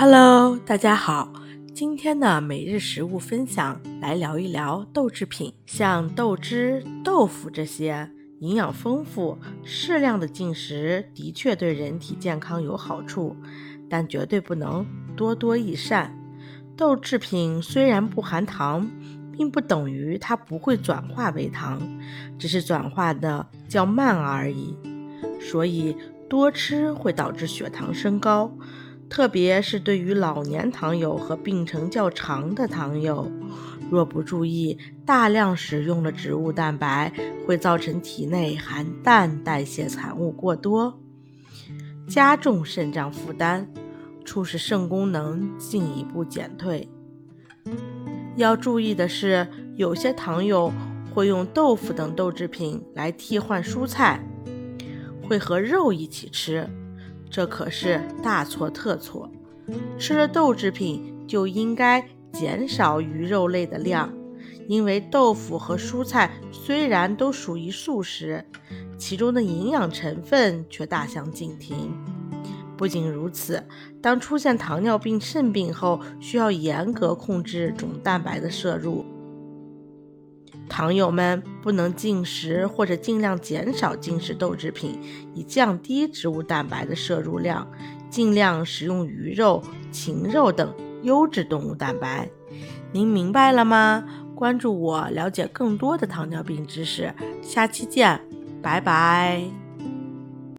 Hello，大家好。今天的每日食物分享来聊一聊豆制品，像豆汁、豆腐这些营养丰富，适量的进食的确对人体健康有好处，但绝对不能多多益善。豆制品虽然不含糖，并不等于它不会转化为糖，只是转化的较慢而已。所以多吃会导致血糖升高。特别是对于老年糖友和病程较长的糖友，若不注意，大量使用了植物蛋白会造成体内含氮代谢产物过多，加重肾脏负担，促使肾功能进一步减退。要注意的是，有些糖友会用豆腐等豆制品来替换蔬菜，会和肉一起吃。这可是大错特错！吃了豆制品就应该减少鱼肉类的量，因为豆腐和蔬菜虽然都属于素食，其中的营养成分却大相径庭。不仅如此，当出现糖尿病、肾病后，需要严格控制总蛋白的摄入。糖友们不能进食或者尽量减少进食豆制品，以降低植物蛋白的摄入量，尽量食用鱼肉、禽肉等优质动物蛋白。您明白了吗？关注我，了解更多的糖尿病知识。下期见，拜拜。